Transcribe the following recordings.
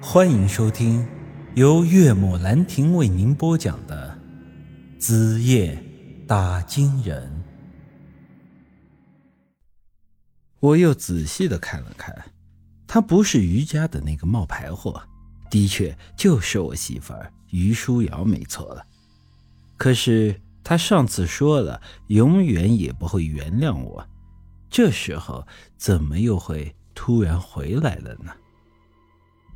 欢迎收听由岳母兰亭为您播讲的《子夜打金人》。我又仔细的看了看，她不是于家的那个冒牌货，的确就是我媳妇儿于书瑶，没错了。可是她上次说了，永远也不会原谅我，这时候怎么又会突然回来了呢？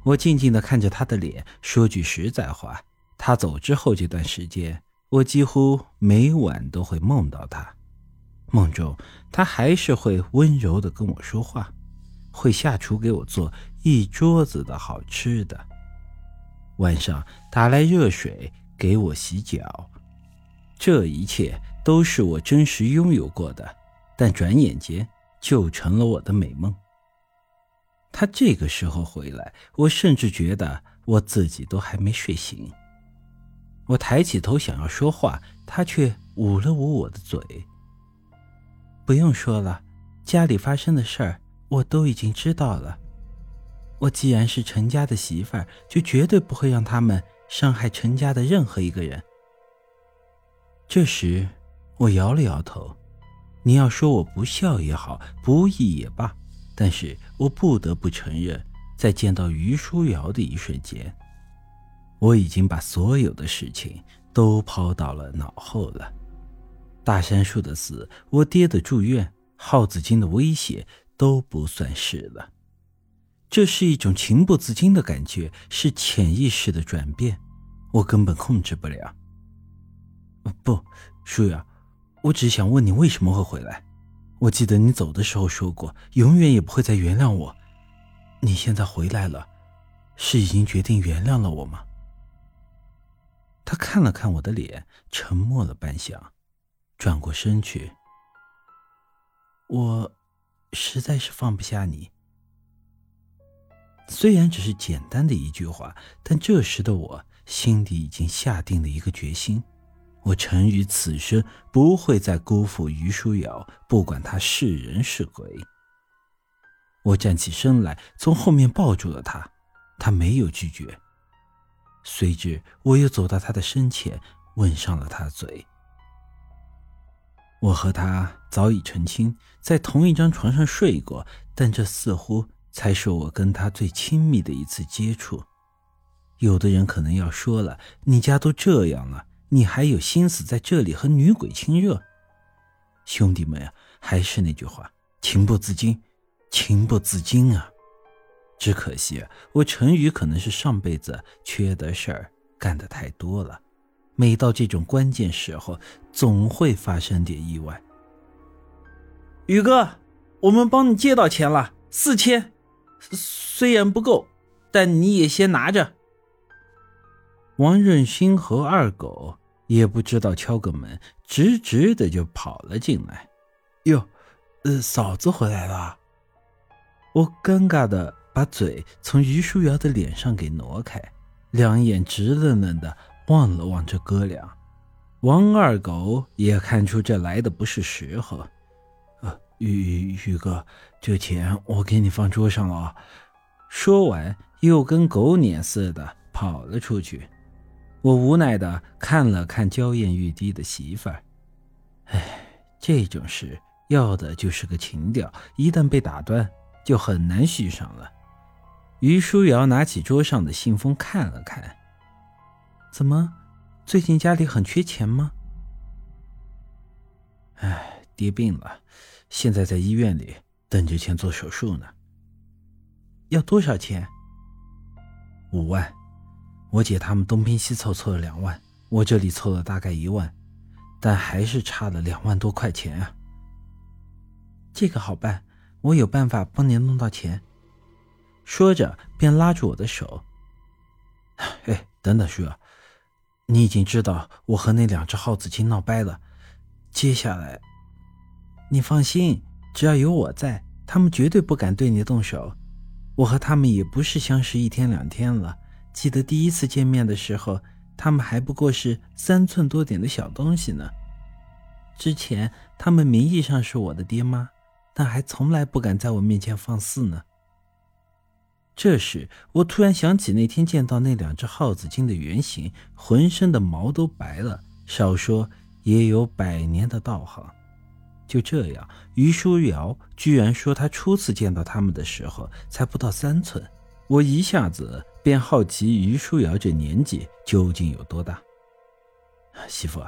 我静静的看着他的脸，说句实在话，他走之后这段时间，我几乎每晚都会梦到他。梦中，他还是会温柔的跟我说话，会下厨给我做一桌子的好吃的，晚上打来热水给我洗脚。这一切都是我真实拥有过的，但转眼间就成了我的美梦。他这个时候回来，我甚至觉得我自己都还没睡醒。我抬起头想要说话，他却捂了捂我的嘴。不用说了，家里发生的事儿我都已经知道了。我既然是陈家的媳妇儿，就绝对不会让他们伤害陈家的任何一个人。这时，我摇了摇头。你要说我不孝也好，不义也罢。但是我不得不承认，在见到于书瑶的一瞬间，我已经把所有的事情都抛到了脑后了。大山树的死，我爹的住院，耗子精的威胁都不算事了。这是一种情不自禁的感觉，是潜意识的转变，我根本控制不了。不，书瑶，我只想问你为什么会回来。我记得你走的时候说过，永远也不会再原谅我。你现在回来了，是已经决定原谅了我吗？他看了看我的脸，沉默了半晌，转过身去。我实在是放不下你。虽然只是简单的一句话，但这时的我心底已经下定了一个决心。我臣于此生不会再辜负于书瑶，不管他是人是鬼。我站起身来，从后面抱住了他，他没有拒绝。随之，我又走到他的身前，吻上了他的嘴。我和他早已成亲，在同一张床上睡过，但这似乎才是我跟他最亲密的一次接触。有的人可能要说了：“你家都这样了。”你还有心思在这里和女鬼亲热？兄弟们呀，还是那句话，情不自禁，情不自禁啊！只可惜我陈宇可能是上辈子缺德事儿干的太多了，每到这种关键时候，总会发生点意外。宇哥，我们帮你借到钱了，四千，虽然不够，但你也先拿着。王润兴和二狗。也不知道敲个门，直直的就跑了进来。哟，呃，嫂子回来了。我尴尬的把嘴从于书瑶的脸上给挪开，两眼直愣愣的望了望这哥俩。王二狗也看出这来的不是时候。呃，宇宇哥，这钱我给你放桌上了。说完，又跟狗撵似的跑了出去。我无奈的看了看娇艳欲滴的媳妇儿，哎，这种事要的就是个情调，一旦被打断，就很难续上了。于书瑶拿起桌上的信封看了看，怎么，最近家里很缺钱吗？哎，爹病了，现在在医院里等着钱做手术呢。要多少钱？五万。我姐他们东拼西凑凑了两万，我这里凑了大概一万，但还是差了两万多块钱啊。这个好办，我有办法帮您弄到钱。说着便拉住我的手。哎，等等，叔，你已经知道我和那两只耗子精闹掰了，接下来，你放心，只要有我在，他们绝对不敢对你动手。我和他们也不是相识一天两天了。记得第一次见面的时候，他们还不过是三寸多点的小东西呢。之前他们名义上是我的爹妈，但还从来不敢在我面前放肆呢。这时，我突然想起那天见到那两只耗子精的原型，浑身的毛都白了，少说也有百年的道行。就这样，于书瑶居然说他初次见到他们的时候才不到三寸，我一下子便好奇于书瑶这年纪究竟有多大。媳妇，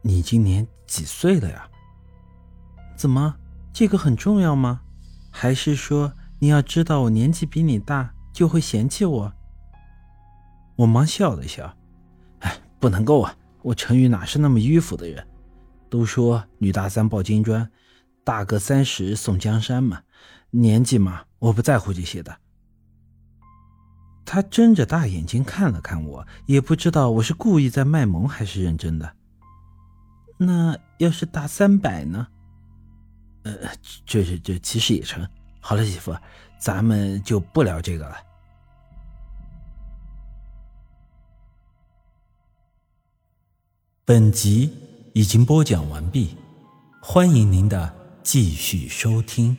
你今年几岁了呀？怎么，这个很重要吗？还是说？你要知道，我年纪比你大，就会嫌弃我。我忙笑了笑，哎，不能够啊！我陈宇哪是那么迂腐的人？都说女大三抱金砖，大个三十送江山嘛。年纪嘛，我不在乎这些的。他睁着大眼睛看了看我，也不知道我是故意在卖萌还是认真的。那要是大三百呢？呃，这这这其实也成。好了，媳妇，咱们就不聊这个了。本集已经播讲完毕，欢迎您的继续收听。